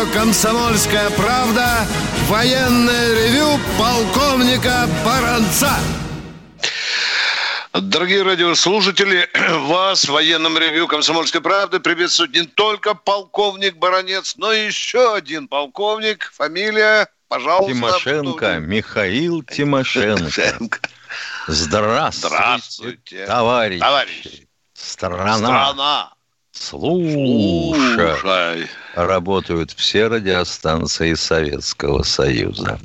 Радио «Комсомольская правда» военное ревю полковника Баранца. Дорогие радиослушатели, вас в военном ревью «Комсомольской правды» приветствует не только полковник Баранец, но и еще один полковник. Фамилия, пожалуйста. Тимошенко, Михаил Тимошенко. Здравствуйте, Здравствуйте. товарищи. Товарищи. Страна. Страна. Слушай. Слушай. Работают все радиостанции Советского Союза.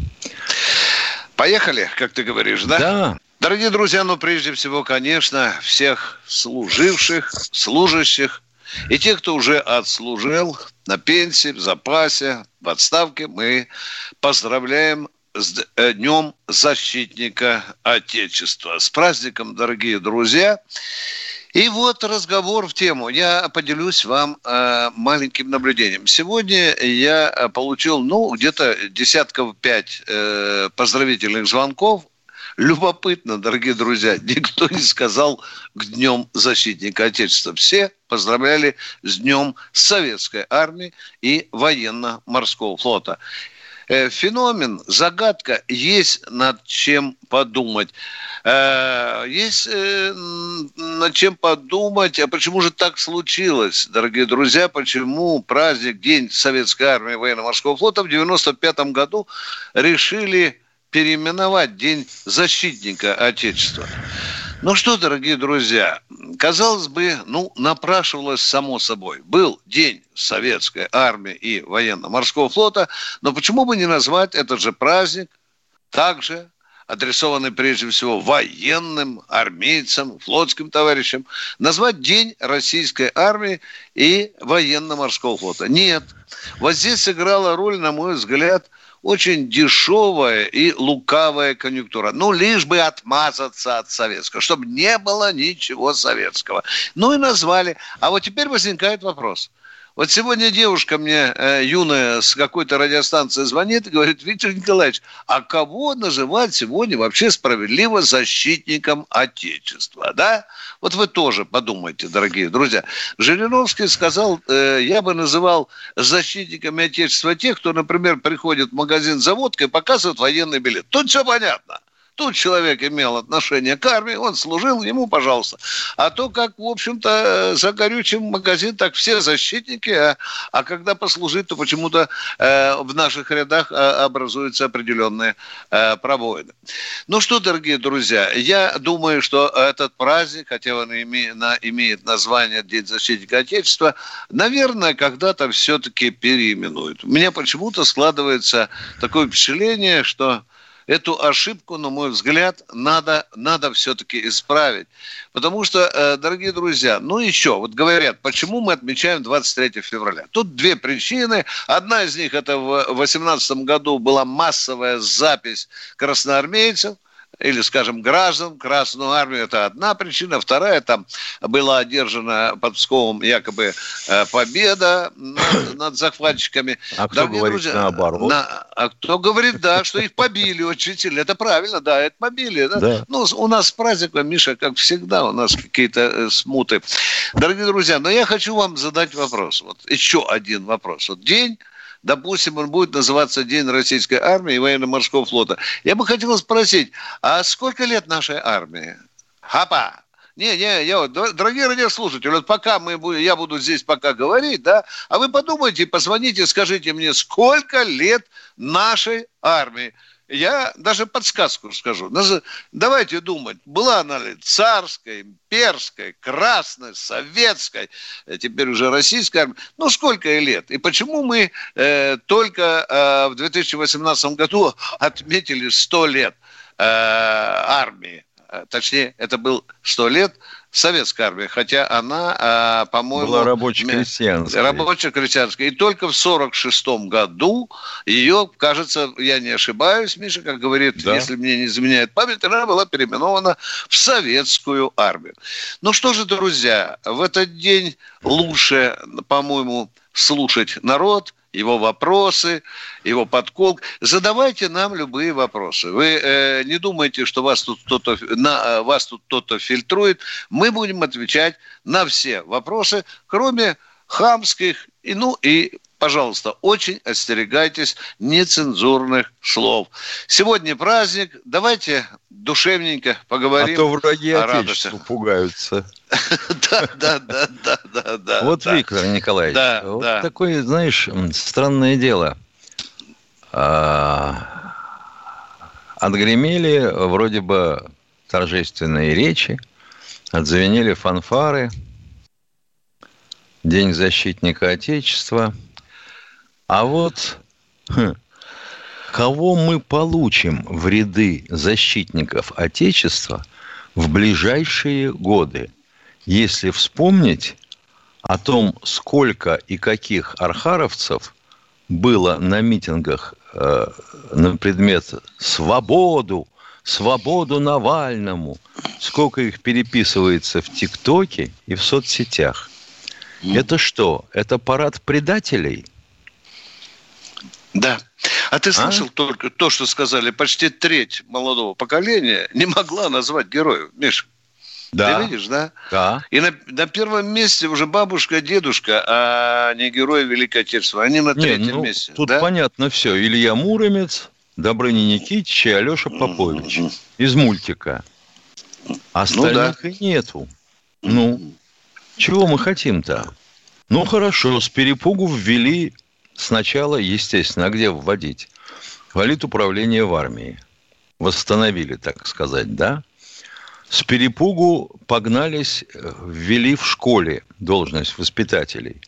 Поехали, как ты говоришь, да? Да. Дорогие друзья, ну прежде всего, конечно, всех служивших, служащих и тех, кто уже отслужил на пенсии, в запасе, в отставке, мы поздравляем с э, Днем Защитника Отечества. С праздником, дорогие друзья. И вот разговор в тему. Я поделюсь вам э, маленьким наблюдением. Сегодня я э, получил, ну, где-то десятков пять э, поздравительных звонков. Любопытно, дорогие друзья, никто не сказал к Днем Защитника Отечества. Все поздравляли с Днем Советской Армии и Военно-Морского флота феномен, загадка, есть над чем подумать. Э, Есть э, над чем подумать, а почему же так случилось, дорогие друзья, почему праздник День Советской Армии Военно-Морского флота в 95 году решили переименовать День Защитника Отечества. Ну что, дорогие друзья, казалось бы, ну, напрашивалось само собой. Был День Советской Армии и Военно-Морского флота, но почему бы не назвать этот же праздник также адресованный прежде всего военным, армейцам, флотским товарищам, назвать День Российской Армии и Военно-Морского флота. Нет. Вот здесь сыграла роль, на мой взгляд, очень дешевая и лукавая конъюнктура. Ну, лишь бы отмазаться от советского, чтобы не было ничего советского. Ну и назвали. А вот теперь возникает вопрос. Вот сегодня девушка мне э, юная с какой-то радиостанции звонит и говорит, Виктор Николаевич, а кого называть сегодня вообще справедливо защитником Отечества, да? Вот вы тоже подумайте, дорогие друзья. Жириновский сказал, э, я бы называл защитниками Отечества тех, кто, например, приходит в магазин за водкой и показывает военный билет. Тут все понятно. Тут человек имел отношение к армии, он служил, ему, пожалуйста. А то, как, в общем-то, за горючим магазин, так все защитники, а, а когда послужить, то почему-то э, в наших рядах э, образуются определенные э, пробоины. Ну что, дорогие друзья, я думаю, что этот праздник, хотя он име, на, имеет название День защитника Отечества, наверное, когда-то все-таки переименуют. У меня почему-то складывается такое впечатление, что эту ошибку, на мой взгляд, надо, надо все-таки исправить. Потому что, э, дорогие друзья, ну еще, вот говорят, почему мы отмечаем 23 февраля? Тут две причины. Одна из них, это в 2018 году была массовая запись красноармейцев, или, скажем, граждан, Красную Армию, это одна причина. Вторая, там была одержана под Псковом якобы э, победа над, над захватчиками. А кто Дорогие говорит наоборот? на- а кто говорит, да, что их побили очень сильно. Это правильно, да, это побили. Да? Да. Ну, у нас праздником, Миша, как всегда, у нас какие-то э, смуты. Дорогие друзья, но я хочу вам задать вопрос. Вот еще один вопрос. Вот день допустим, он будет называться День Российской Армии и Военно-Морского флота. Я бы хотел спросить, а сколько лет нашей армии? Хапа! Не, не, я вот, дор- дорогие радиослушатели, вот пока мы, я буду здесь пока говорить, да, а вы подумайте, позвоните, скажите мне, сколько лет нашей армии? Я даже подсказку скажу. Давайте думать, была она ли царской, имперской, красной, советской, э, теперь уже российской армии. Ну, сколько ей лет? И почему мы э, только э, в 2018 году отметили 100 лет э, армии? Э, Точнее, это был 100 лет советская армия, хотя она, а, по-моему... Была рабоче-крестьянская. Рабоче-крестьянская. И только в 46 году ее, кажется, я не ошибаюсь, Миша, как говорит, да. если мне не изменяет память, она была переименована в советскую армию. Ну что же, друзья, в этот день лучше, по-моему, слушать народ – его вопросы, его подкол. Задавайте нам любые вопросы. Вы э, не думайте, что вас тут кто-то на э, вас тут кто-то фильтрует. Мы будем отвечать на все вопросы, кроме хамских и ну и пожалуйста, очень остерегайтесь нецензурных слов. Сегодня праздник, давайте душевненько поговорим. А то враги Отечества пугаются. Да, да, да, да, да, да. Вот, Виктор Николаевич, вот такое, знаешь, странное дело. А, отгремели вроде бы торжественные речи, отзвенели фанфары, День защитника Отечества – а вот хм, кого мы получим в ряды защитников Отечества в ближайшие годы, если вспомнить о том, сколько и каких архаровцев было на митингах э, на предмет свободу, свободу Навальному, сколько их переписывается в ТикТоке и в соцсетях. Это что? Это парад предателей – да. А ты а? слышал а? только то, что сказали, почти треть молодого поколения не могла назвать героев, Миша. Да. Ты видишь, да? Да. И на, на первом месте уже бабушка, дедушка, а не герои Великой Отечественной. Они на не, третьем ну, месте. Тут да? понятно все. Илья Муромец, Добрыня Никитич и Алеша Попович. Mm-hmm. Из мультика. Остальных ну, да. и нету. Ну, чего мы хотим-то? Ну, хорошо, с перепугу ввели сначала, естественно, а где вводить? Валит управление в армии. Восстановили, так сказать, да? С перепугу погнались, э, ввели в школе должность воспитателей.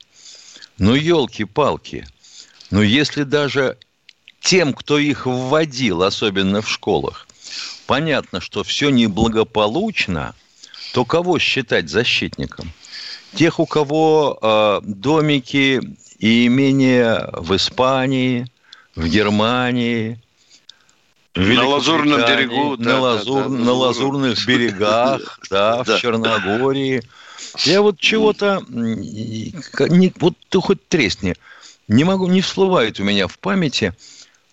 Ну, елки-палки. Ну, если даже тем, кто их вводил, особенно в школах, понятно, что все неблагополучно, то кого считать защитником? Тех, у кого э, домики и имения в Испании, в Германии, в на Лазурном берегу, на, да, лазур, да, да, на лазурных берегах, да, в Черногории. Я вот чего-то, вот ты хоть тресни, не могу, не всплывает у меня в памяти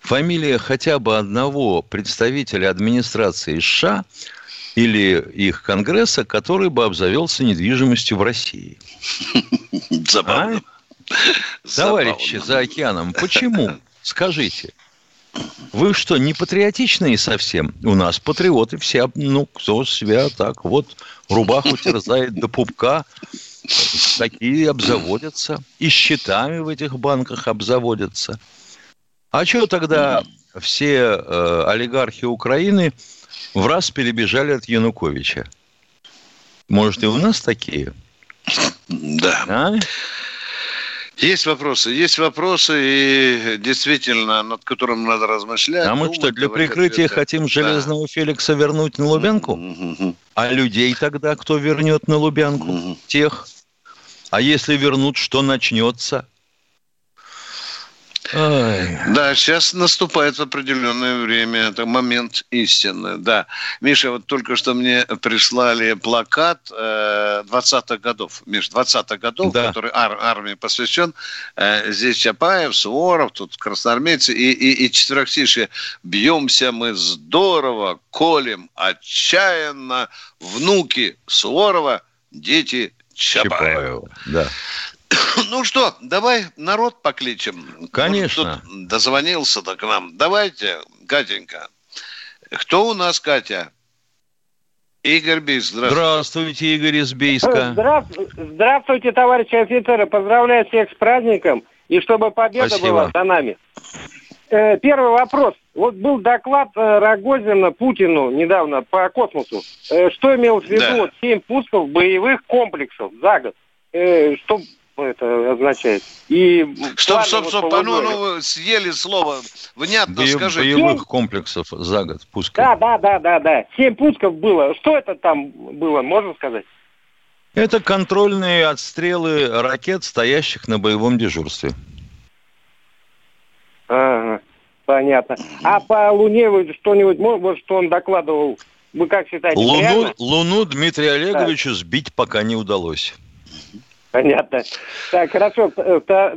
фамилия хотя бы одного представителя администрации США или их конгресса, который бы обзавелся недвижимостью в России. Забавно. А? Товарищи за океаном, почему? Скажите. Вы что, не патриотичные совсем? У нас патриоты все, ну, кто себя так вот рубаху терзает до пупка, такие обзаводятся. И счетами в этих банках обзаводятся. А что тогда все э, олигархи Украины в раз перебежали от Януковича? Может, и у нас такие? Да. А? Есть вопросы, есть вопросы, и действительно, над которым надо размышлять. А мы что, для прикрытия ответа. хотим Железного да. Феликса вернуть на Лубянку? А людей тогда кто вернет на Лубянку? Тех. А если вернут, что начнется? Ой. Да, сейчас наступает определенное время, это момент истины, да. Миша, вот только что мне прислали плакат э, 20-х годов, Миш, 20-х годов, да. который ар- армии посвящен. Э, здесь Чапаев, Суворов, тут красноармейцы и, и, и четверостишие. Бьемся мы здорово, колем отчаянно, внуки Суворова, дети Чапаева. Чапаева да. Ну что, давай народ покличем. Конечно. Может, дозвонился-то к нам. Давайте, Катенька. Кто у нас, Катя? Игорь Бийск, здравствуйте. Здравствуйте, Игорь из Бийска. Здравствуйте, здравствуйте, товарищи офицеры. Поздравляю всех с праздником. И чтобы победа Спасибо. была за нами. Э, первый вопрос. Вот был доклад э, Рогозина Путину недавно по космосу. Э, что имел в виду да. вот, 7 пусков боевых комплексов за год? Что это означает. И стоп, стоп, стоп, вот ну, ну, съели слово, внятно Бо- скажи. Боевых 7... комплексов за год пусков. Да, да, да, да, да. Семь пусков было. Что это там было, можно сказать? Это контрольные отстрелы ракет, стоящих на боевом дежурстве. Ага, понятно. А по Луне вы что-нибудь, может, что он докладывал, вы как считаете, Луну, Луну Дмитрию Олеговичу да. сбить пока не удалось. Понятно. Так, хорошо.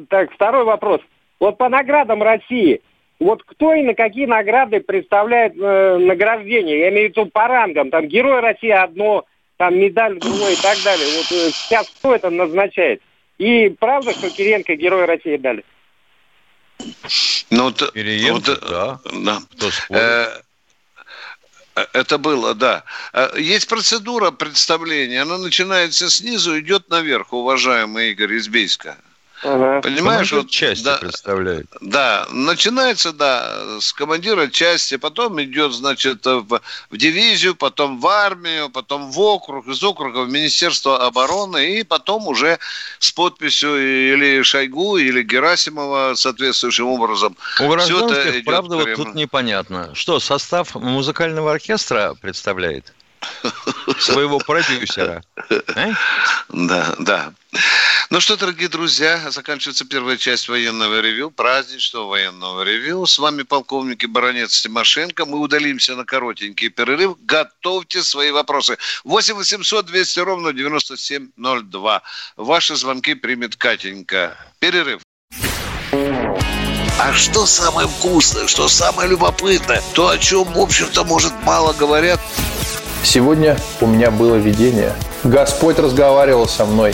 Так, второй вопрос. Вот по наградам России, вот кто и на какие награды представляет э, награждение? Я имею в виду по рангам. Там Герой России одно, там медаль другое и так далее. Вот э, сейчас кто это назначает? И правда, что Кириенко Герой России дали? Ну, вот, Кириенко, вот, да. да. Кто э, э, это было, да. Э, есть процедура представления. Она начинается снизу, идет наверх, уважаемый Игорь Избейска. Ага. Понимаешь, вот части да, представляет. Да, начинается, да, с командира части, потом идет, значит, в, в дивизию, потом в армию, потом в округ, из округа в Министерство обороны, и потом уже с подписью или Шойгу, или Герасимова соответствующим образом. У гражданских, правда, вот тут непонятно. Что, состав музыкального оркестра представляет? Своего продюсера. А? Да, да. Ну что, дорогие друзья, заканчивается первая часть военного ревю, праздничного военного ревю. С вами полковник и баронец Тимошенко. Мы удалимся на коротенький перерыв. Готовьте свои вопросы. 8 800 200 ровно 9702. Ваши звонки примет Катенька. Перерыв. А что самое вкусное, что самое любопытное, то, о чем, в общем-то, может, мало говорят – Сегодня у меня было видение. Господь разговаривал со мной.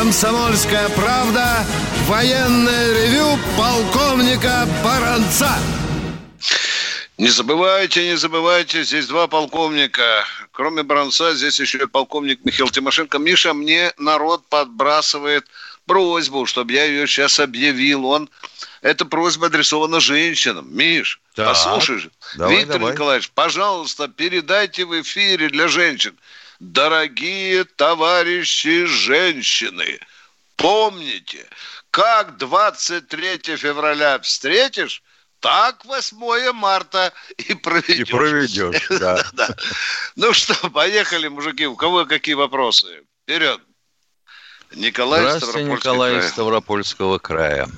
«Комсомольская правда» военное ревю полковника Баранца. Не забывайте, не забывайте, здесь два полковника. Кроме Бронца, здесь еще и полковник Михаил Тимошенко. Миша, мне народ подбрасывает просьбу, чтобы я ее сейчас объявил. Он эта просьба адресована женщинам. Миш, так, послушай же. Давай, Виктор давай. Николаевич, пожалуйста, передайте в эфире для женщин. Дорогие товарищи женщины, помните, как 23 февраля встретишь, так 8 марта и проведешь. И проведешь, да. да. Ну что, поехали, мужики. У кого какие вопросы? Вперед. Николай Здравствуйте, Николай из Ставропольского края.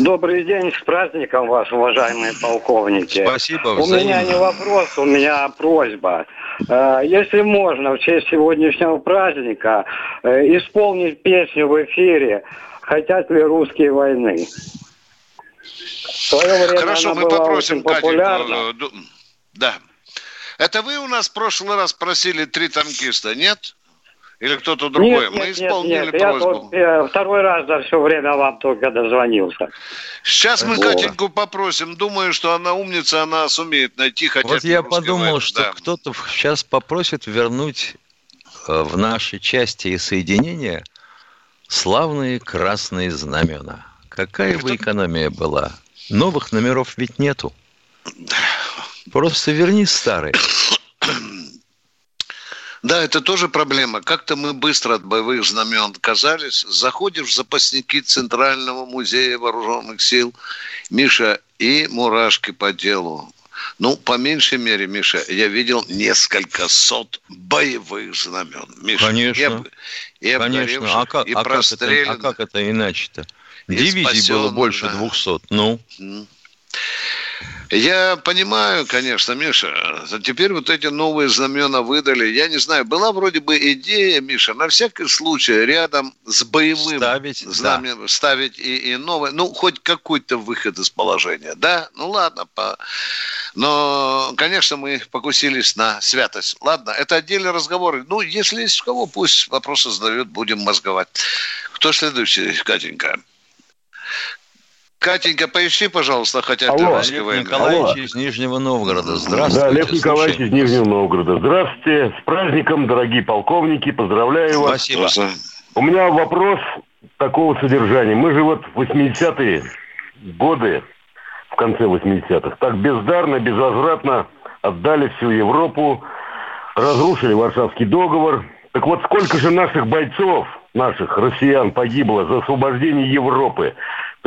Добрый день, с праздником вас, уважаемые полковники. Спасибо. Взаимно. У меня не вопрос, у меня просьба. Э, если можно, в честь сегодняшнего праздника э, исполнить песню в эфире «Хотят ли русские войны?» время Хорошо, мы попросим Катю. Да. Это вы у нас в прошлый раз просили три танкиста, нет? Или кто-то другой? Нет, Мы нет, исполнили нет, нет. просьбу. Я, вот, второй раз за все время вам только дозвонился. Сейчас мы вот. Катеньку попросим. Думаю, что она умница, она сумеет найти хотя бы Вот я подумал, войны. что да. кто-то сейчас попросит вернуть э, в наши части и соединения славные красные знамена. Какая бы экономия была? Новых номеров ведь нету. Просто верни старые. Да, это тоже проблема. Как-то мы быстро от боевых знамен отказались. Заходишь в запасники Центрального музея вооруженных сил, Миша, и мурашки по делу. Ну, по меньшей мере, Миша, я видел несколько сот боевых знамен. Миша, Конечно. И, и Конечно. А как, и а, как это, а как это иначе-то? Дивизий было больше двухсот. Ну? Я понимаю, конечно, Миша. Теперь вот эти новые знамена выдали. Я не знаю, была вроде бы идея, Миша, на всякий случай рядом с боевым ставить, знаменем да. ставить и, и новое. Ну, хоть какой-то выход из положения. Да, ну ладно. По... Но, конечно, мы покусились на святость. Ладно, это отдельный разговор. Ну, если есть у кого, пусть вопросы задают, будем мозговать. Кто следующий, Катенька? Катенька, поищи, пожалуйста, хотя Алло. Олег Николаевич Алло. из Нижнего Новгорода. Здравствуйте. Да, Лев Николаевич слушаем. из Нижнего Новгорода. Здравствуйте. С праздником, дорогие полковники. Поздравляю вас. Спасибо. У меня вопрос такого содержания. Мы же вот в 80-е годы, в конце 80-х, так бездарно, безвозвратно отдали всю Европу, разрушили Варшавский договор. Так вот, сколько же наших бойцов, наших россиян погибло за освобождение Европы?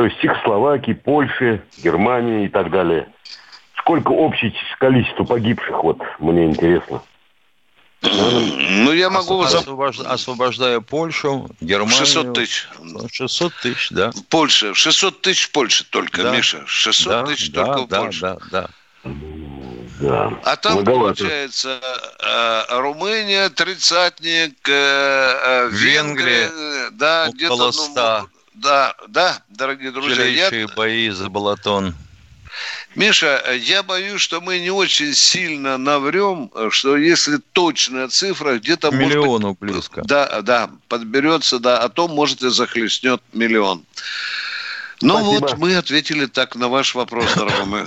То есть Чехословакии, Польши, Германии и так далее. Сколько общее количество погибших, вот мне интересно. Ну, я могу... Освобож... Освобождая Польшу, Германию... 600 тысяч. 600 тысяч, да. Польша. 600 тысяч в Польше только, да. Миша. 600 да, тысяч да, только да, в Польше. Да, да, да. А там, Многовато. получается, э, Румыния, тридцатник, э, э, Венгрия, Венгрия да, где-то... Ну, да, да, дорогие друзья. Я... бои за Балатон. Миша, я боюсь, что мы не очень сильно наврем, что если точная цифра где-то... Миллиону может быть, близко. Да, да, подберется, да, а то, может, и захлестнет миллион. Ну Спасибо. вот мы ответили так на ваш вопрос, дорогой.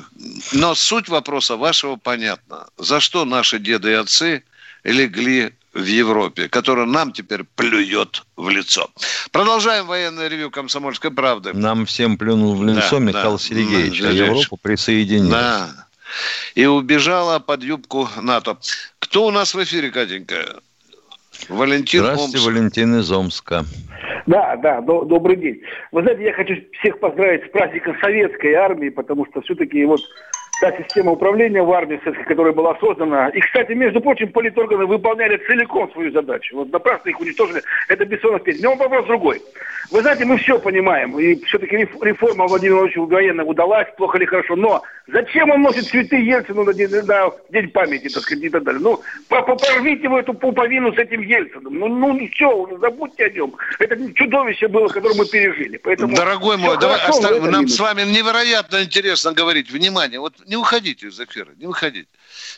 Но суть вопроса вашего понятна. За что наши деды и отцы легли в Европе, которая нам теперь плюет в лицо. Продолжаем военное ревю «Комсомольской правды». Нам всем плюнул в лицо да, Михаил да, Сергеевич, да, а Европу присоединилась. Да. И убежала под юбку НАТО. Кто у нас в эфире, Катенька? Валентин Здравствуйте, Омск. Валентин из Омска. Да, да, до, добрый день. Вы знаете, я хочу всех поздравить с праздником советской армии, потому что все-таки вот та система управления в армии, которая была создана. И, кстати, между прочим, политорганы выполняли целиком свою задачу. Вот напрасно их уничтожили. Это бессонно петь. Но вопрос другой. Вы знаете, мы все понимаем. И все-таки реформа Владимира Владимировича военная удалась, плохо или хорошо. Но зачем он носит цветы Ельцину на день, на день памяти, так сказать, и так далее? Ну, порвите вы эту пуповину с этим Ельцином. Ну, ну все, забудьте о нем. Это чудовище было, которое мы пережили. Поэтому Дорогой мой, давай, остав... нам с вами невероятно интересно говорить. Внимание, вот не уходите из эфира, не уходите.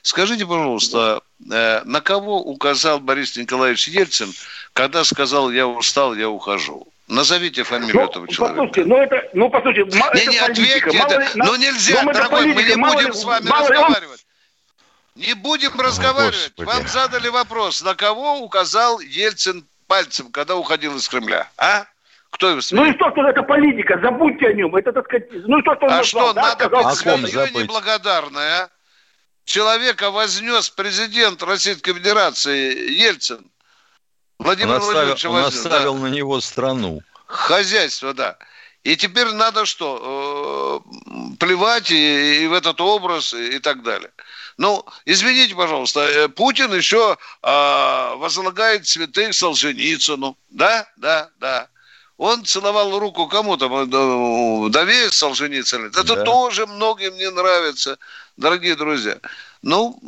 Скажите, пожалуйста, э, на кого указал Борис Николаевич Ельцин, когда сказал «я устал, я ухожу»? Назовите фамилию ну, этого человека. Послушайте, ну это, ну послушайте, не, это не политика. Ответьте, это, но нельзя, ну, дорогой, политика, мы не будем ли, с вами разговаривать. Он... Не будем разговаривать. Господи. Вам задали вопрос, на кого указал Ельцин пальцем, когда уходил из Кремля, а? Кто его Ну и что, что это политика, забудьте о нем. Это, так сказать, ну что, что он А назвал, что, да, надо сказал, быть свиньей неблагодарной, а? Человека вознес президент Российской Федерации Ельцин. Владимир он Владимирович оставил, вознес, он оставил да. на него страну. Хозяйство, да. И теперь надо что? Э, плевать и, и в этот образ и, и так далее. Ну, извините, пожалуйста, э, Путин еще э, возлагает цветы Солженицыну. Да, да, да. Он целовал руку кому-то, вдове Солженицыну. Это да. тоже многим не нравится, дорогие друзья. Ну,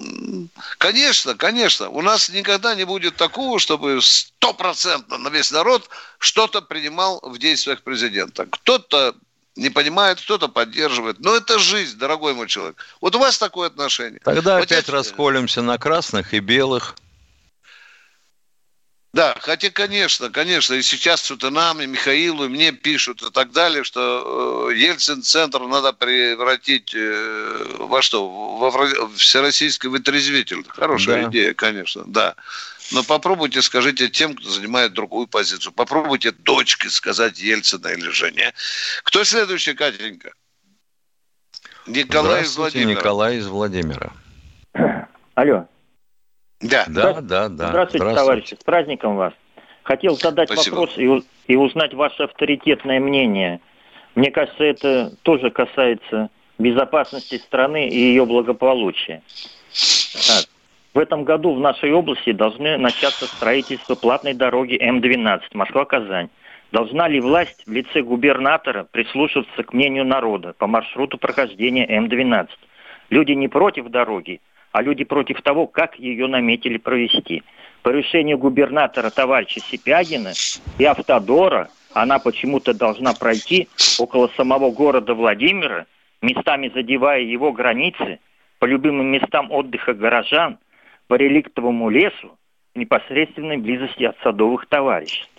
конечно, конечно, у нас никогда не будет такого, чтобы стопроцентно на весь народ что-то принимал в действиях президента. Кто-то не понимает, кто-то поддерживает. Но это жизнь, дорогой мой человек. Вот у вас такое отношение. Тогда вот опять я... расколемся на красных и белых. Да, хотя, конечно, конечно, и сейчас что-то и нам, и Михаилу, и мне пишут и так далее, что э, Ельцин-центр надо превратить э, во что? Во всероссийский вытрезвитель. Хорошая да. идея, конечно, да. Но попробуйте скажите тем, кто занимает другую позицию. Попробуйте дочке сказать Ельцина или жене. Кто следующий, Катенька? Николай из Владимира. Николай из Владимира. Алло. Да. Да, да, да. Здравствуйте, Здравствуйте, товарищи, с праздником вас. Хотел задать Спасибо. вопрос и, и узнать ваше авторитетное мнение. Мне кажется, это тоже касается безопасности страны и ее благополучия. Так. В этом году в нашей области должны начаться строительство платной дороги М-12 Москва-Казань. Должна ли власть в лице губернатора прислушиваться к мнению народа по маршруту прохождения М-12? Люди не против дороги, а люди против того, как ее наметили провести. По решению губернатора товарища Сипягина и Автодора она почему-то должна пройти около самого города Владимира, местами задевая его границы, по любимым местам отдыха горожан, по реликтовому лесу, в непосредственной близости от садовых товариществ.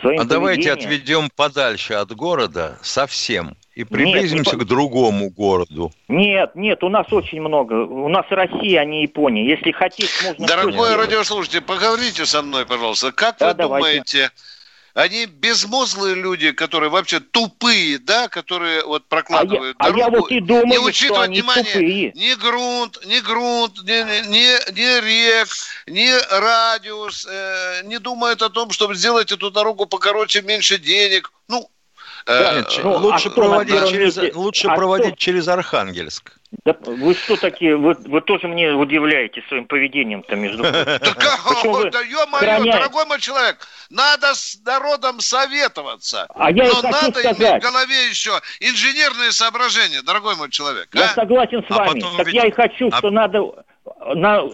Своим а давайте отведем подальше от города совсем и приблизимся нет, не... к другому городу. Нет, нет, у нас очень много. У нас Россия, а не Япония. Если хотите, можно... Дорогой радиослушатель, поговорите со мной, пожалуйста. Как да, вы давайте. думаете, они безмозглые люди, которые вообще тупые, да, которые вот прокладывают а дорогу. Я, а я вот и думаю, не учитывают, что они внимание, тупые. ни грунт, ни грунт, ни, ни, ни рек, ни радиус, э, не думают о том, чтобы сделать эту дорогу покороче, меньше денег. Ну, да, э, ну, лучше а проводить, через, лучше а проводить кто? через Архангельск. Да вы что такие? Вы, вы тоже мне удивляете своим поведением-то, между прочим. Да как? Да ё-моё, дорогой мой человек, надо с народом советоваться. А я Но надо иметь в голове еще инженерные соображения, дорогой мой человек. Я а? согласен с а вами. Так я и хочу, что надо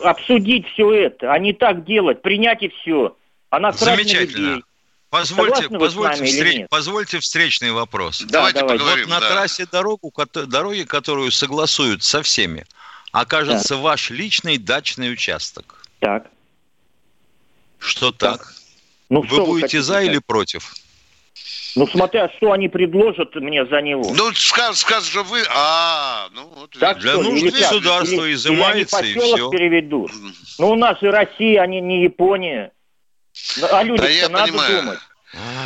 обсудить все это, а не так делать, принять и все. А насрать на людей. Позвольте, позвольте, встреч, позвольте встречный вопрос. Да, давайте, давайте поговорим. Вот на да. трассе дорогу, дороги, которую согласуют со всеми, окажется да. ваш личный дачный участок. Так. Что так? Ну, вы что будете вы за или против? Ну, смотря, что они предложат мне за него. Ну, скажут, скажут что вы... А, ну, вот... Так Для нужд государства или, изымается или и все. переведут. Ну, у нас и Россия, они не Япония. А люди да надо понимаю. думать.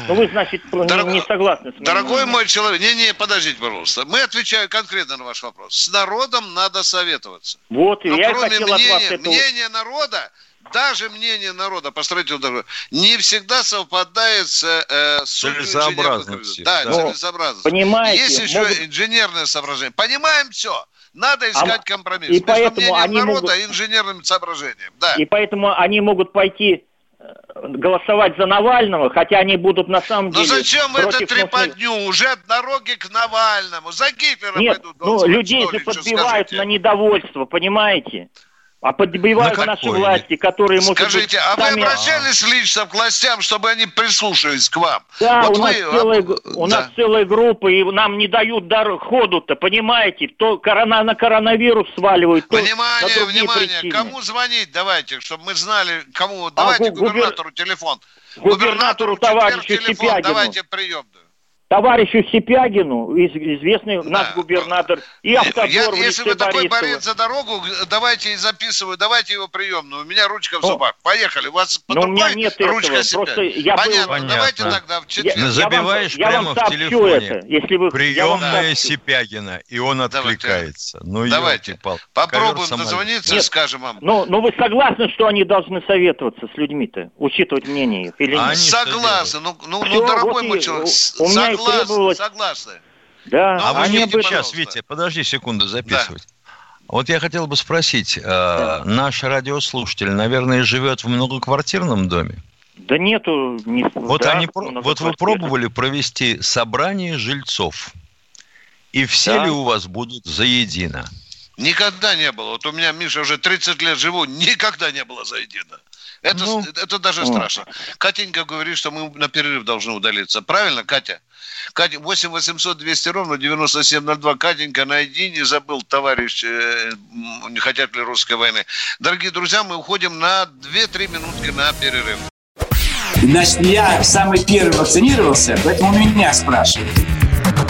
Ну, вы, значит, Дорог... не, не согласны с моим Дорогой мой человек, не-не, подождите, пожалуйста. Мы отвечаем конкретно на ваш вопрос. С народом надо советоваться. Вот, Но я кроме хотел мнения, от вас это... мнение народа, даже мнение народа по строительству дороги не всегда совпадает с, э, целесообразностью. Да, да. целесообразностью. Понимаете, Есть еще могут... инженерное соображение. Понимаем все. Надо искать а, компромисс. И Между поэтому мнением они народа могут... и инженерным соображением. Да. И поэтому они могут пойти голосовать за Навального, хотя они будут на самом деле... Но зачем это трепотню? Уже от дороги к Навальному. За Гитлера Нет, пойдут ну, людей же подбивают на недовольство, понимаете? А подбивают наши власти, которые, может Скажите, а сами... вы обращались лично к властям, чтобы они прислушались к вам? Да, вот у, нас вы... целая, у да. нас целая группа, и нам не дают дар... ходу-то, понимаете? То корона на коронавирус сваливают, то Внимание, внимание, причины. кому звонить давайте, чтобы мы знали, кому... А давайте губер... губернатору телефон. Губернатору, губернатору товарищу телефон, Сипягину. Давайте приемную товарищу Сипягину, известный да. наш губернатор, и Автодор Я, Если вы такой борец за дорогу, давайте записываю, давайте его приемную. У меня ручка в зубах. Поехали. У вас под рукой у меня нет ручка этого. Просто я Понятно. Был... Понятно. Давайте тогда в четверг. Я, Забиваешь я вам, прямо я в телефоне. Это, если вы... Приемная Сипягина, и он откликается. Ну, давайте. Попробуем дозвониться и скажем вам. Ну, ну вы согласны, что они должны советоваться с людьми-то, учитывать мнение их или нет? Согласны. Ну, ну, ну дорогой мой человек, согласны согласны, требовалось... согласны. Да, ну, а вы мне бы сейчас, Витя, подожди секунду записывать. Да. Вот я хотел бы спросить, э, да. наш радиослушатель, наверное, живет в многоквартирном доме? Да нету. Не, вот, да, они, вот вы пробовали провести собрание жильцов, и все да. ли у вас будут заедино? Никогда не было. Вот у меня, Миша, уже 30 лет живу, никогда не было заедино. Это, ну, это даже вот. страшно. Катенька говорит, что мы на перерыв должны удалиться. Правильно, Катя? Катя, 8 800 200 ровно 9702. Катенька, найди, не забыл, товарищ, э, не хотят ли русской войны. Дорогие друзья, мы уходим на 2-3 минутки на перерыв. Значит, я самый первый вакцинировался, поэтому меня спрашивают.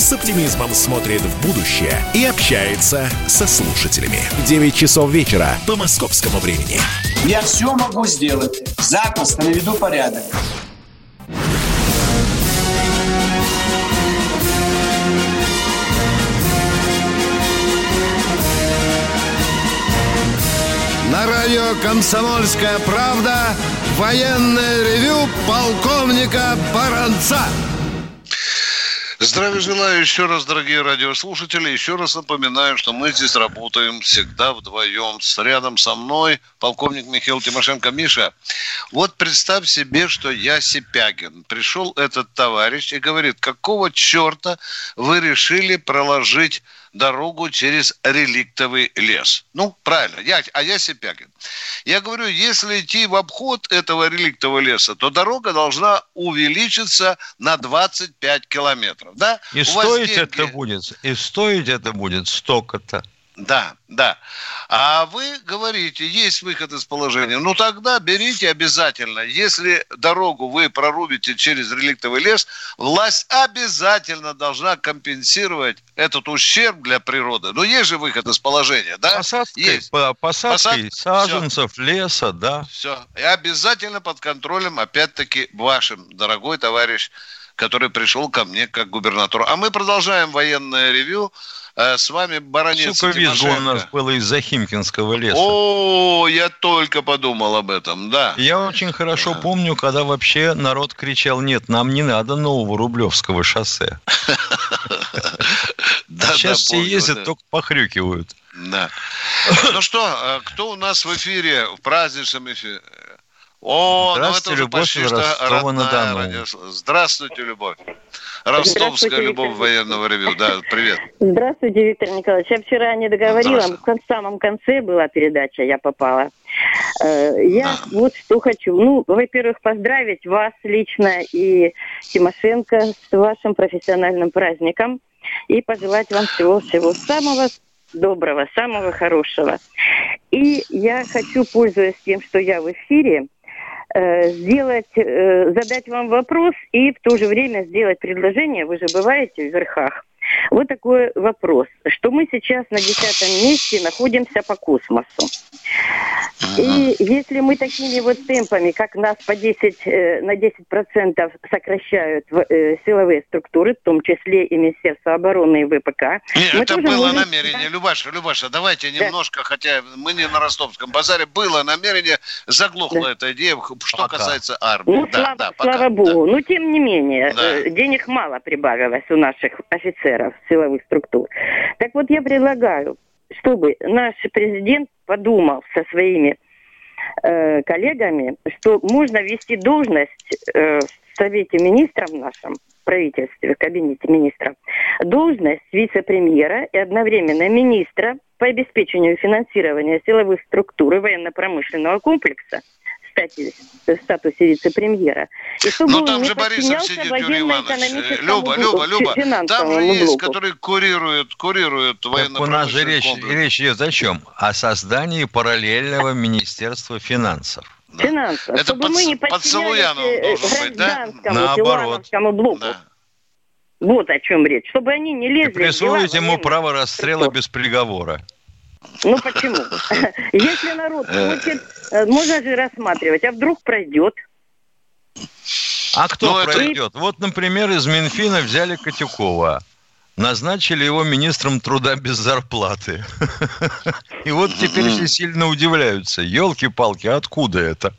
с оптимизмом смотрит в будущее и общается со слушателями. 9 часов вечера по московскому времени. Я все могу сделать. Запросто наведу порядок. На радио «Комсомольская правда» военное ревю полковника Баранца. Здравия желаю еще раз, дорогие радиослушатели. Еще раз напоминаю, что мы здесь работаем всегда вдвоем. С рядом со мной полковник Михаил Тимошенко. Миша, вот представь себе, что я Сипягин. Пришел этот товарищ и говорит, какого черта вы решили проложить дорогу через реликтовый лес. Ну, правильно, я, а я Сипягин. Я говорю, если идти в обход этого реликтового леса, то дорога должна увеличиться на 25 километров. Да? И У стоить деньги... это будет, и стоить это будет столько-то. Да, да. А вы говорите, есть выход из положения. Ну тогда берите обязательно. Если дорогу вы прорубите через реликтовый лес, власть обязательно должна компенсировать этот ущерб для природы. Но есть же выход из положения, да? Посадки, есть. По посадки Посад... саженцев, Все. леса, да. Все. И обязательно под контролем, опять-таки, вашим, дорогой товарищ, который пришел ко мне как губернатору. А мы продолжаем военное ревю. Э, с вами Баранец Сука, визгу у нас было из-за Химкинского леса. О, я только подумал об этом, да. Я очень хорошо да. помню, когда вообще народ кричал, нет, нам не надо нового Рублевского шоссе. Сейчас все ездят, только похрюкивают. Да. Ну что, э, кто у нас в эфире, в праздничном эфире? О, ну это уже почти что родная Здравствуйте, Любовь. Ростовская любовь военного ревю. Да, привет. Здравствуйте, Виктор Николаевич. Я вчера не договорила, в самом конце была передача, я попала. Э, я а. вот что хочу. Ну, во-первых, поздравить вас лично и Тимошенко с вашим профессиональным праздником и пожелать вам всего-всего самого доброго, самого хорошего. И я хочу, пользуясь тем, что я в эфире, сделать, э, задать вам вопрос и в то же время сделать предложение. Вы же бываете в верхах. Вот такой вопрос, что мы сейчас на десятом месте находимся по космосу. И если мы такими вот темпами, как нас по 10, э, на 10% сокращают э, силовые структуры, в том числе и Министерство обороны и ВПК. Нет, это было можем... намерение. Любаша, Любаша, давайте да. немножко, хотя мы не на ростовском базаре, было намерение, заглохла да. эта идея, что пока. касается армии. Ну, да, слава, да, пока, слава богу. Да. Но тем не менее, да. Э, денег мало прибавилось у наших офицеров силовых структур. Так вот, я предлагаю чтобы наш президент подумал со своими э, коллегами, что можно вести должность э, в Совете министров нашем, правительстве, в кабинете министров, должность вице-премьера и одновременно министра по обеспечению финансирования силовых структур и военно-промышленного комплекса – стати, статусе вице-премьера. И чтобы Но там же Борисов сидит, Юрий Иванович. Люба, Люба, Люба, там же есть, которые курируют, курируют военно У нас же речь, речь идет о чем? О создании параллельного Министерства финансов. Финансов. Это чтобы под, мы не под Салуяном э, должен быть, да? Наоборот. блоку. Да. Вот о чем речь. Чтобы они не лезли... И присвоить ему право расстрела без приговора. Ну почему? Если народ хочет, э, можно же рассматривать, а вдруг пройдет. А кто ну, пройдет? Это... Вот, например, из Минфина взяли Котюкова. Назначили его министром труда без зарплаты. И вот теперь все сильно удивляются. Елки-палки, откуда это?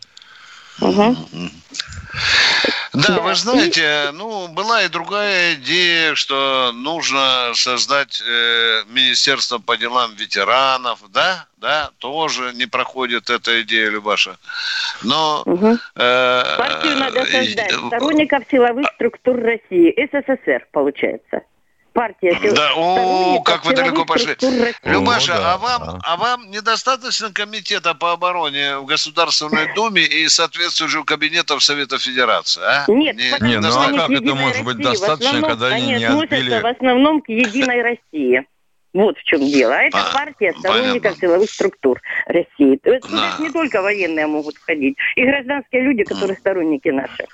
Да, да, вы знаете, ну, была и другая идея, что нужно создать э, Министерство по делам ветеранов, да, да, тоже не проходит эта идея, Любаша. Но... Угу. Э, Партию надо создать, сторонников силовых структур России, СССР, получается партия. Да, о, как вы далеко пошли. Любаша, ну, да, а, вам, да. а вам недостаточно комитета по обороне в Государственной Думе и соответствующего кабинетов Совета Федерации, а? Нет, не, не ну а как это может быть достаточно, когда они не отбили... в основном к Единой России. Вот в чем дело. А это а, партия сторонников силовых структур России. Это да. не только военные могут входить, и гражданские люди, которые сторонники наши.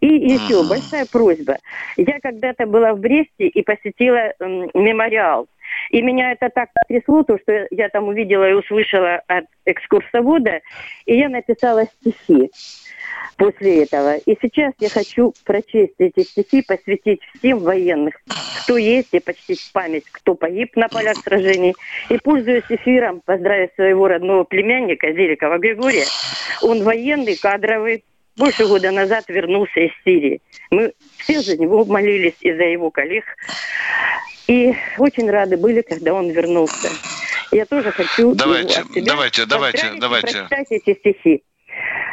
И еще большая просьба. Я когда-то была в Бресте и посетила мемориал. И меня это так потрясло, то, что я там увидела и услышала от экскурсовода, и я написала стихи после этого. И сейчас я хочу прочесть эти стихи, посвятить всем военных, кто есть, и почтить память, кто погиб на полях сражений. И, пользуясь эфиром, поздравить своего родного племянника Зеликова Григория. Он военный, кадровый, больше года назад вернулся из Сирии. Мы все за него молились и за его коллег. И очень рады были, когда он вернулся. Я тоже хочу давайте, от себя давайте, давайте, давайте. прочитать эти стихи.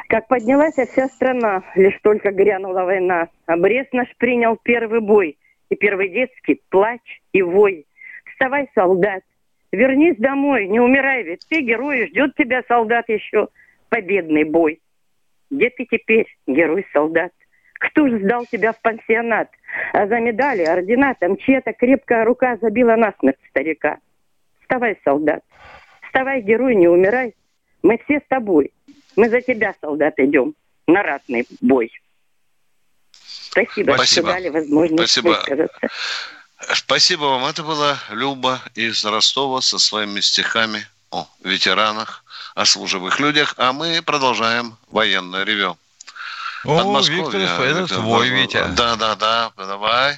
Как поднялась вся страна, лишь только грянула война, а Брест наш принял первый бой, и первый детский плач и вой. Вставай, солдат, вернись домой, не умирай, ведь ты герой, ждет тебя, солдат, еще победный бой. Где ты теперь, герой-солдат? Кто же сдал тебя в пансионат? А за медали, ордена, там чья-то крепкая рука забила насмерть старика. Вставай, солдат. Вставай, герой, не умирай. Мы все с тобой. Мы за тебя, солдат, идем на ратный бой. Спасибо, Спасибо. что дали возможность Спасибо. высказаться. Спасибо вам. Это была Люба из Ростова со своими стихами о ветеранах, о служивых людях. А мы продолжаем военное ревю. О, Виктор, это твой, Витя. Да, да, да, давай.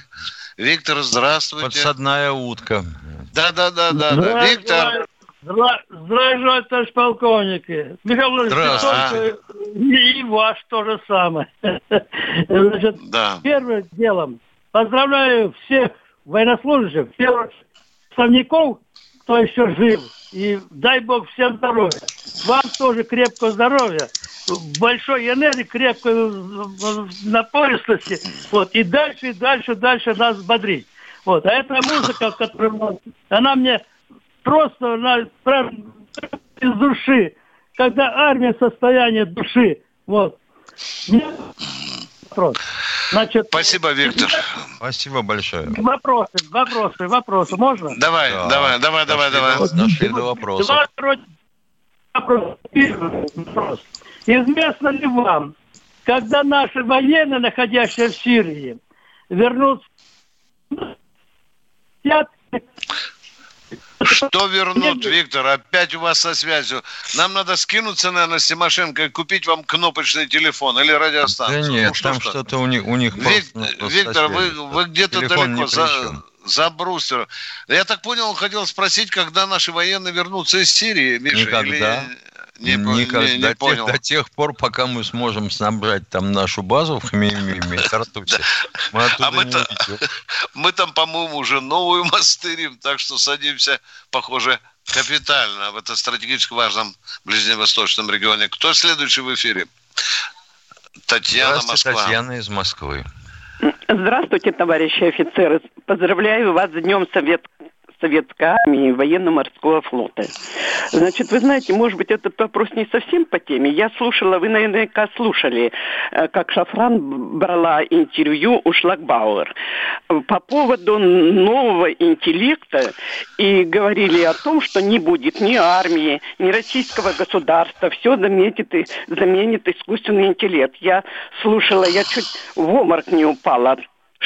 Виктор, здравствуйте. Подсадная утка. Да, да, да, да, да. Виктор. Здравствуйте, товарищ полковник. Михаил Владимирович, и ваш то же самое. Значит, да. первым делом поздравляю всех военнослужащих, всех представников, кто еще жив. И дай Бог всем здоровья. Вам тоже крепкого здоровья, большой энергии, крепкой напористости. Вот, и дальше, и дальше, дальше нас бодрить. Вот. А эта музыка, которая она мне просто она, прям из души. Когда армия состояние души. Вот. Вопрос. Значит, Спасибо, Виктор. Спасибо большое. Вопросы, вопросы, вопросы. Можно? Давай, да. давай, давай, давай, давай. Дошли до вопросов. Два вопрос. Известно ли вам, когда наши военные, находящиеся в Сирии, вернутся что вернут, Виктор? Опять у вас со связью. Нам надо скинуться, наверное, с Тимошенко и купить вам кнопочный телефон или радиостанцию. Да нет, ну, что там что-то у них, у них Вик, Виктор, вы, вы где-то далеко за, за брустером. Я так понял, он хотел спросить, когда наши военные вернутся из Сирии, Миша? Никогда. Или... Не, Никак, не, не до, понял. Тех, до тех пор, пока мы сможем снабжать там нашу базу в Хмельмиме, Картусе, мы оттуда а мы, не мы там, по-моему, уже новую мастырим, так что садимся, похоже, капитально в этом стратегически важном ближневосточном регионе. Кто следующий в эфире? Татьяна Москва. Татьяна из Москвы. Здравствуйте, товарищи офицеры. Поздравляю вас с Днем Совет советской армии и военно-морского флота. Значит, вы знаете, может быть, этот вопрос не совсем по теме. Я слушала, вы наверняка слушали, э, как Шафран брала интервью у Шлагбауэр по поводу нового интеллекта и говорили о том, что не будет ни армии, ни российского государства. Все заметит, заменит искусственный интеллект. Я слушала, я чуть в обморок не упала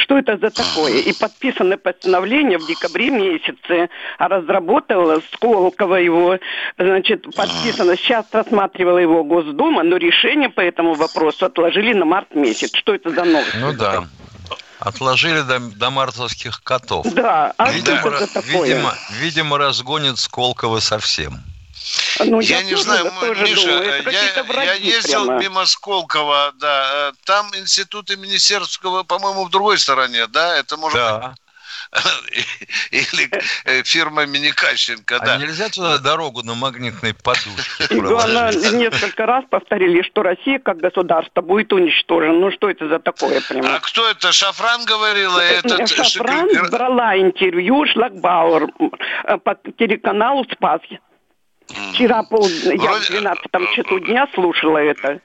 что это за такое. И подписано постановление в декабре месяце, а разработала Сколково его, значит, подписано. Сейчас рассматривала его Госдума, но решение по этому вопросу отложили на март месяц. Что это за новость? Ну да. Отложили до, до мартовских котов. Да, а видимо, что это такое? Видимо, видимо, разгонит Сколково совсем. Ну, я, я не знаю, Миша, думаю, я, я ездил прямо. мимо Сколково, да, э, там институты министерского, по-моему, в другой стороне, да, это может да. быть... Или э, фирма Миникащенко, а да. нельзя туда дорогу на магнитной подушке главное, несколько раз повторили, что Россия как государство будет уничтожена. Ну, что это за такое, понимаете? А кто это? Шафран говорила? Этот... Шафран брала интервью Шлагбауэр э, по телеканалу «Спас». Вчера пол, я в 12 часу дня слушала это.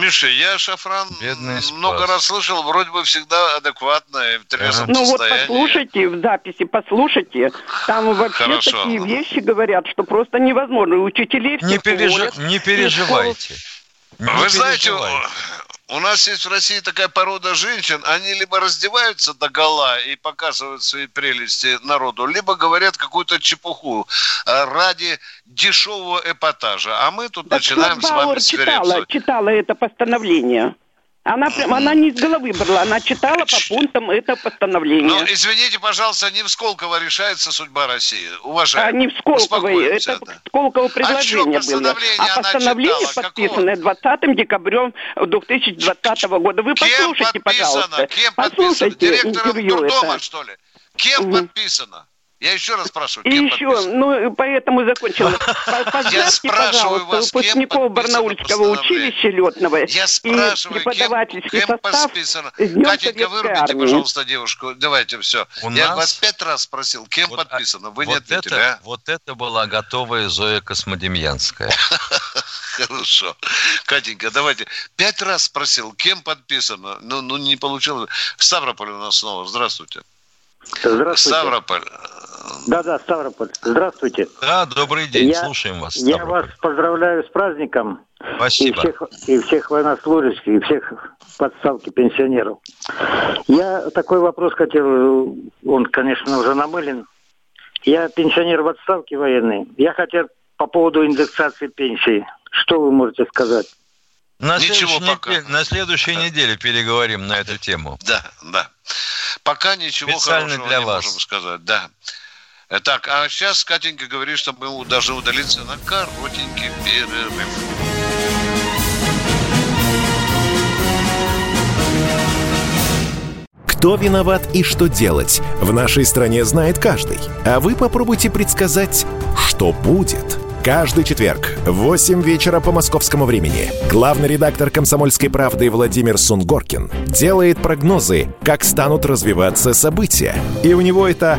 Миша, я Шафран Бедный много раз слышал, вроде бы всегда адекватно и в трезвом Ну вот послушайте в записи, послушайте. Там вообще Хорошо. такие вещи говорят, что просто невозможно. Учителей не, переж... не переживайте. Не Вы знаете, у нас есть в России такая порода женщин, они либо раздеваются до гола и показывают свои прелести народу, либо говорят какую-то чепуху э, ради дешевого эпатажа. А мы тут так начинаем с вами читала, читала это постановление. Она прям, она не из головы брала, она читала по пунктам это постановление. Ну, извините, пожалуйста, не в Сколково решается судьба России. Уважаемый. А не в Сколково, это да. Сколково предложение а было. А постановление читала? подписанное Какого? 20 декабрем 2020 года. Вы Кем послушайте, подписано? пожалуйста. Кем послушайте Директором Дурдома, это. что ли? Кем угу. подписано? Я еще раз спрашиваю, кем И еще, подписано? ну, поэтому закончила. Поздравьте, пожалуйста, выпускников Барнаульского училища летного Я спрашиваю, и преподавательский кем, кем подписано? Катенька, вырубите, пожалуйста, девушку. Давайте, все. У Я нас... вас пять раз спросил, кем вот, подписано. Вы вот не ответили, это, а? Вот это была готовая Зоя Космодемьянская. Хорошо. Катенька, давайте. Пять раз спросил, кем подписано. Ну, ну не получилось. Ставрополь у нас снова. Здравствуйте. Здравствуйте. Ставрополь. Да-да, Ставрополь. Здравствуйте. Да, добрый день. Я, Слушаем вас. Ставрополь. Я вас поздравляю с праздником. Спасибо. И всех, и всех военнослужащих, и всех подставки пенсионеров. Я такой вопрос хотел, он, конечно, уже намылен. Я пенсионер в отставке военный. Я хотел по поводу индексации пенсии. Что вы можете сказать? На Ничего пока. Неделе, на следующей да. неделе переговорим на эту тему. Да, да. Пока ничего Специально хорошего для не вас. можем сказать. Да. Так, а сейчас Катенька говорит, что мы должны удалиться на коротенький перерыв. Кто виноват и что делать, в нашей стране знает каждый. А вы попробуйте предсказать, что будет – Каждый четверг в 8 вечера по московскому времени главный редактор «Комсомольской правды» Владимир Сунгоркин делает прогнозы, как станут развиваться события. И у него это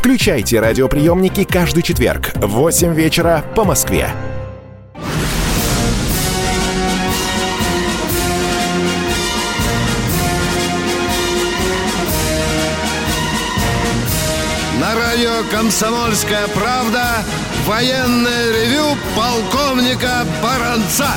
Включайте радиоприемники каждый четверг в 8 вечера по Москве. На радио «Комсомольская правда» военное ревю полковника Баранца.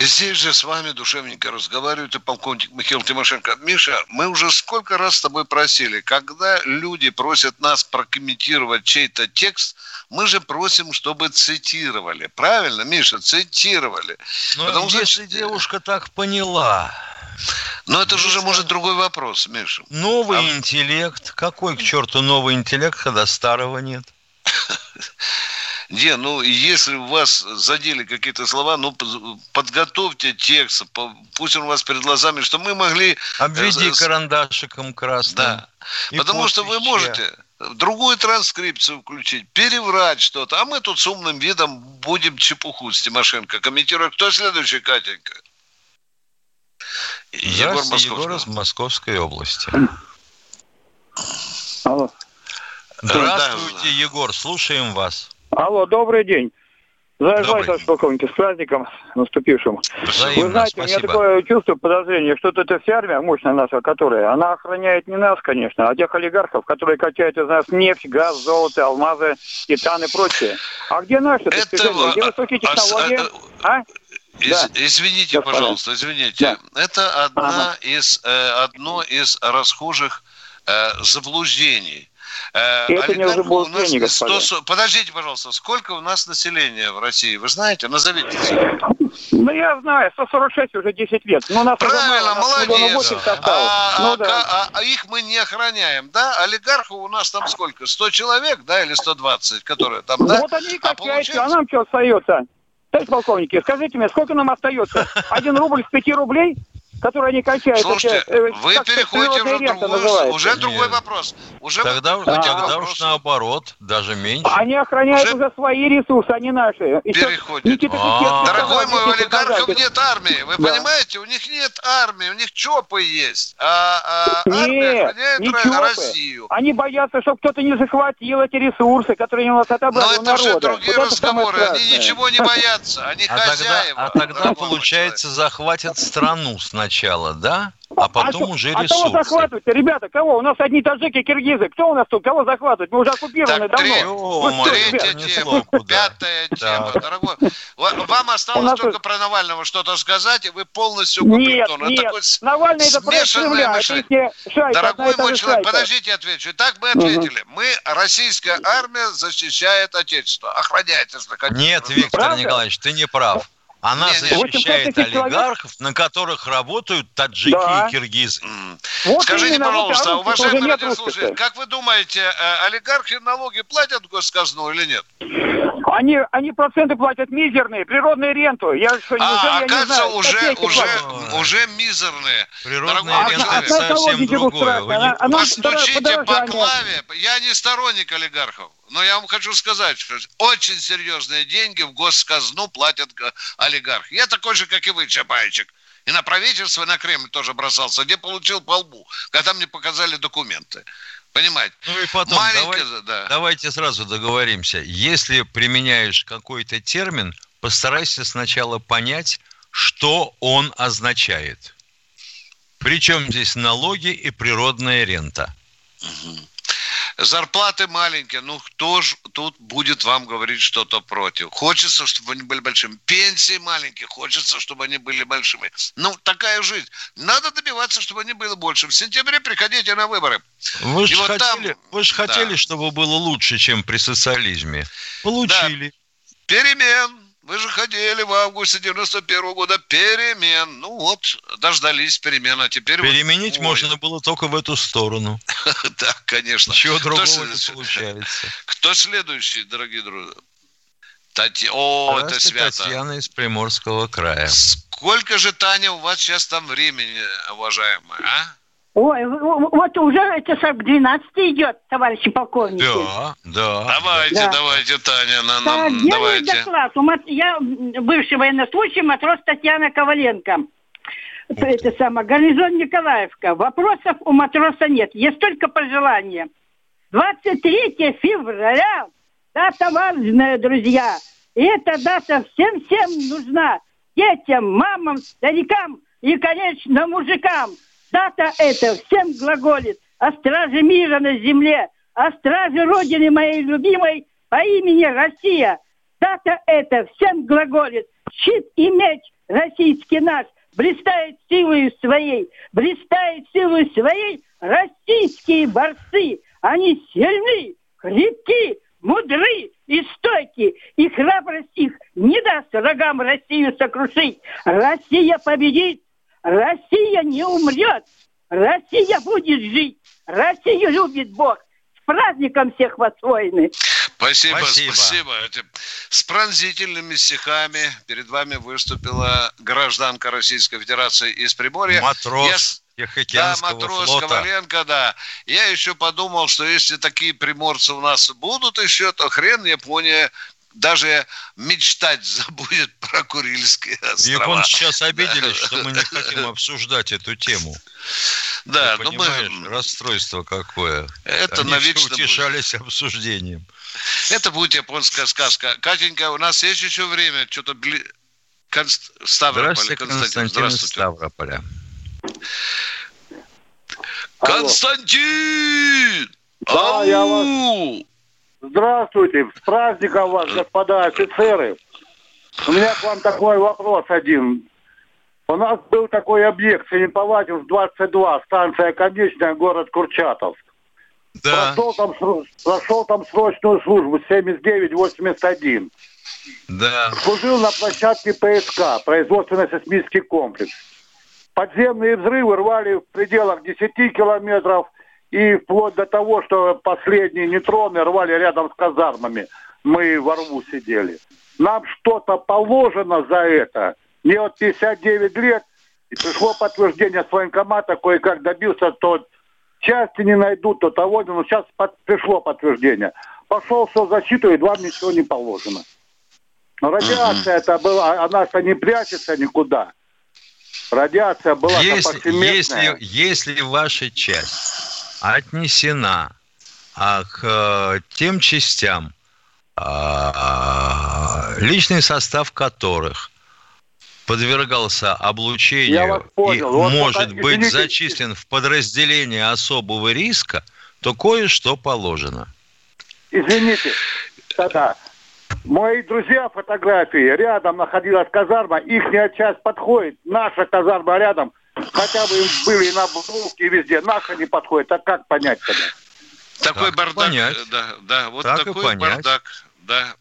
Здесь же с вами душевненько разговаривает и полковник Михаил Тимошенко. Миша, мы уже сколько раз с тобой просили, когда люди просят нас прокомментировать чей-то текст, мы же просим, чтобы цитировали. Правильно, Миша, цитировали. Но Потому если что... девушка так поняла, но это же уже, может, другой вопрос, Миша. Новый а... интеллект. Какой к черту новый интеллект, когда старого нет? Не, ну, если у вас задели какие-то слова, ну, подготовьте текст, пусть он у вас перед глазами, что мы могли... Э, Обведи карандашиком красным. Да, потому что вы можете другую транскрипцию включить, переврать что-то, а мы тут с умным видом будем чепуху с Тимошенко комментировать. Кто следующий, Катенька? Егор, Егор из Московской области. Алло. Здравствуйте, Егор, слушаем вас. Алло, добрый день. Здравствуйте, товарищ полковник, с праздником наступившим. Взаимно, Вы знаете, спасибо. у меня такое чувство, подозрение, что это вся армия мощная наша, которая, она охраняет не нас, конечно, а тех олигархов, которые качают из нас нефть, газ, золото, алмазы, титан и прочее. А где наши достижения? Где высокие технологии? А? Из, да. Извините, Господа. пожалуйста, извините. Да. Это одна ага. из, э, одно из расхожих э, заблуждений. Э, это не уже было денег, 100... Подождите, пожалуйста, сколько у нас населения в России? Вы знаете? Назовите. Ну, я знаю, 146 уже 10 лет. Но нас Правильно, уже, молодец. А, ну, а, да. а, а их мы не охраняем, да? Олигархов у нас там сколько? 100 человек, да, или 120, которые там, да? Вот они и качают, а, получается... а нам что остается? Товарищ полковники, скажите мне, сколько нам остается? Один рубль с пяти рублей? Которые они качают. Слушайте, эти, э, вы переходите уже, другой, уже другой вопрос. Уже тогда вы, тогда уж наоборот, даже меньше. Они охраняют уже, уже свои ресурсы, а не наши. Переходят. А. Дорогой мой, олигархов нет армии. Вы да. понимаете, у них нет армии, у них ЧОПы есть. А, а армия охраняет не Россию. Они боятся, чтобы кто-то не захватил эти ресурсы, которые у нас отобрали Но это уже другие вот разговоры. Они ничего не боятся. Они а хозяева. Тогда, а тогда, получается, захватят страну сначала, да? а потом а уже а ресурсы. А кого захватывать ребята? Кого? У нас одни таджики, киргизы. Кто у нас тут? Кого захватывать? Мы уже оккупированы так, давно. Три, ну, третья тема, пятая тема. Дорогой, вам осталось только про Навального что-то сказать, и вы полностью оккупированы. Нет, нет. Навальный это смешанное мышление. Дорогой мой человек, подождите, отвечу. Так мы ответили. Мы, российская армия, защищает Отечество. Охраняет, если хотите. Нет, Виктор? Николаевич, ты не прав. Она не, защищает олигархов, человек... на которых работают таджики да. и киргизы. Вот Скажите, пожалуйста, уважаемые радиослушатели, как вы думаете, э, олигархи налоги платят в госказну или нет? Они, они проценты платят мизерные, природные ренту. Я что, а, оказывается, уже, уже, уже мизерные. Природные Дорогой ренты это совсем другое. Она, она Постучите по клаве. Я не сторонник олигархов. Но я вам хочу сказать, что очень серьезные деньги в госказну платят олигархи. Я такой же, как и вы, Чапайчик. И на правительство, и на Кремль тоже бросался, где получил по лбу, когда мне показали документы. Понимаете? Ну и потом, Маленькая, давай, да. давайте сразу договоримся. Если применяешь какой-то термин, постарайся сначала понять, что он означает. Причем здесь налоги и природная рента. Угу. Зарплаты маленькие, ну кто ж тут будет вам говорить что-то против? Хочется, чтобы они были большими. Пенсии маленькие, хочется, чтобы они были большими. Ну, такая жизнь. Надо добиваться, чтобы они были больше. В сентябре приходите на выборы. Вы же вот хотели, там... вы ж хотели да. чтобы было лучше, чем при социализме. Получили. Да. Перемен вы же хотели в августе 91 -го года перемен. Ну вот, дождались перемен, а теперь... Переменить вот, можно было только в эту сторону. Да, конечно. Чего другого не получается. Кто следующий, дорогие друзья? Тати... О, это свято. Татьяна из Приморского края. Сколько же, Таня, у вас сейчас там времени, уважаемая, а? Ой, вот уже это 12 идет, товарищи полковники. Да, да. Давайте, да. давайте, Таня, на, нам, так, давайте. доклад. Я бывший военнослужащий, матрос Татьяна Коваленко. Это самое, гарнизон Николаевка. Вопросов у матроса нет. Есть только пожелания. 23 февраля, дата важная, друзья. И эта дата всем-всем нужна. Детям, мамам, старикам и, конечно, мужикам – Дата эта всем глаголит о страже мира на земле, о страже Родины моей любимой по имени Россия. Дата эта всем глаголит. Щит и меч российский наш блистает силой своей, блистает силой своей российские борцы. Они сильны, крепки, мудры и стойки, и храбрость их не даст врагам Россию сокрушить. Россия победит, Россия не умрет. Россия будет жить. Россию любит Бог. С праздником всех вас, воины. Спасибо, спасибо. спасибо. С пронзительными стихами перед вами выступила гражданка Российской Федерации из Приморья. Матрос. Я... Да, матрос флота. Коваленко, да. Я еще подумал, что если такие приморцы у нас будут еще, то хрен Япония даже мечтать забудет про Курильские острова. Японцы сейчас обиделись, что мы не хотим обсуждать эту тему. Да, Ты ну понимаешь, мы... расстройство какое. Это Они навечно утешались будет. обсуждением. Это будет японская сказка. Катенька, у нас есть еще время? Что-то бли... Конст... Ставрополь, Здравствуйте, Константин. Здравствуйте. Ставрополя. Константин! Да, я вас Здравствуйте, с праздником вас, господа офицеры. У меня к вам такой вопрос один. У нас был такой объект Семипалатинск 22, станция конечная, город Курчатовск. Да. Прошел там, прошел там срочную службу 79-81. Да. Служил на площадке ПСК, производственно-сейсмический комплекс. Подземные взрывы рвали в пределах 10 километров – и вплоть до того, что последние нейтроны рвали рядом с казармами. Мы во рву сидели. Нам что-то положено за это. Мне вот 59 лет, И пришло подтверждение с военкомата, кое-как добился, то части не найдут, то того, но сейчас под, пришло подтверждение. Пошел в соцзащиту, и вам ничего не положено. Но радиация это была, она-то не прячется никуда. Радиация была если, если, если ваша часть отнесена а к э, тем частям, а, личный состав которых подвергался облучению и вот может вот, быть зачислен в подразделение особого риска, то кое-что положено. Извините, тогда Мои друзья фотографии, рядом находилась казарма, их часть подходит, наша казарма рядом, хотя бы им были на и везде, наша не подходит, так как понять тогда? Такой так бардак, понять. да, да, вот так такой бардак, да.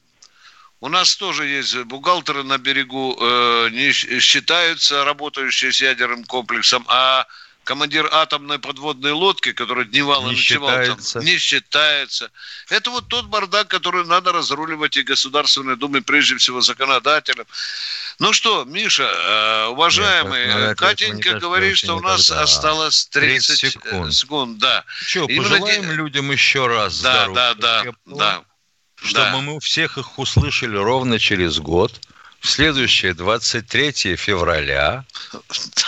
У нас тоже есть бухгалтеры на берегу, э, не считаются работающие с ядерным комплексом, а командир атомной подводной лодки, который дневал и ночевал считается. там, не считается. Это вот тот бардак, который надо разруливать и Государственной Думе, прежде всего законодателям. Ну что, Миша, э, уважаемый, Нет, Катенька говорит, что у нас осталось 30, 30 секунд. секунд. Да. Что, пожелаем наде... людям еще раз да, здоровья, да, да, да. Чтобы да. мы всех их услышали ровно через год в следующее 23 февраля.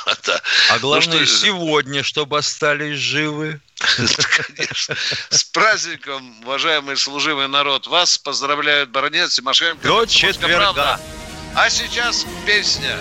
Да, да. А главное, ну, что... сегодня, чтобы остались живы. Конечно. С праздником, уважаемый служивый народ. Вас поздравляют Баранец, Тимошенко. До четверга. А сейчас песня.